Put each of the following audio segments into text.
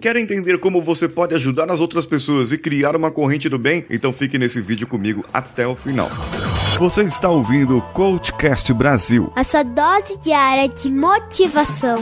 Quer entender como você pode ajudar as outras pessoas e criar uma corrente do bem? Então fique nesse vídeo comigo até o final. Você está ouvindo o Coachcast Brasil. A sua dose diária de motivação.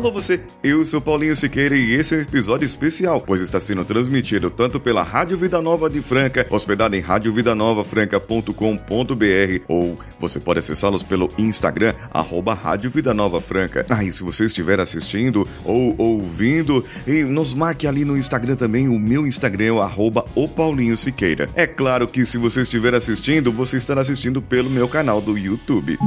Alô você, eu sou Paulinho Siqueira e esse é um episódio especial, pois está sendo transmitido tanto pela Rádio Vida Nova de Franca, hospedada em radiovidanovafranca.com.br ou você pode acessá-los pelo Instagram, arroba Rádio Vida Nova Franca. Ah, e se você estiver assistindo ou ouvindo, nos marque ali no Instagram também, o meu Instagram é arroba o Paulinho Siqueira. É claro que se você estiver assistindo, você estará assistindo pelo meu canal do YouTube.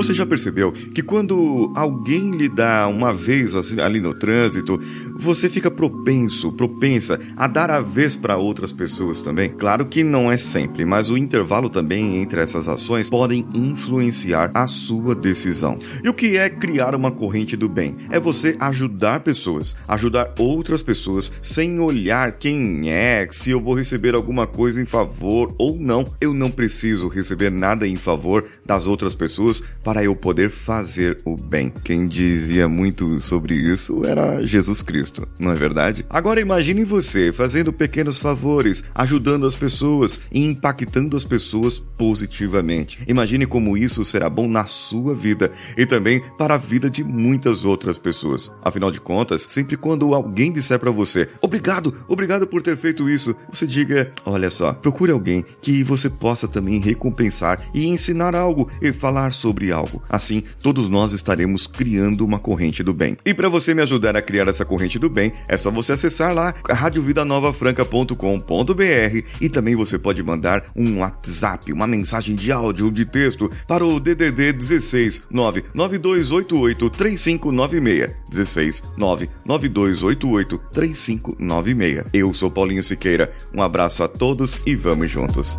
Você já percebeu que quando alguém lhe dá uma vez assim, ali no trânsito, você fica propenso, propensa a dar a vez para outras pessoas também? Claro que não é sempre, mas o intervalo também entre essas ações podem influenciar a sua decisão. E o que é criar uma corrente do bem? É você ajudar pessoas, ajudar outras pessoas sem olhar quem é, se eu vou receber alguma coisa em favor ou não. Eu não preciso receber nada em favor das outras pessoas para eu poder fazer o bem. Quem dizia muito sobre isso era Jesus Cristo, não é verdade? Agora imagine você fazendo pequenos favores, ajudando as pessoas e impactando as pessoas positivamente. Imagine como isso será bom na sua vida e também para a vida de muitas outras pessoas. Afinal de contas, sempre quando alguém disser para você, obrigado, obrigado por ter feito isso, você diga, olha só, procure alguém que você possa também recompensar e ensinar algo e falar sobre algo. Assim, todos nós estaremos criando uma corrente do bem. E para você me ajudar a criar essa corrente do bem, é só você acessar lá radiovidanovafranca.com.br e também você pode mandar um WhatsApp, uma mensagem de áudio ou de texto para o DDD 16 99288 3596 16 99288 3596. Eu sou Paulinho Siqueira. Um abraço a todos e vamos juntos.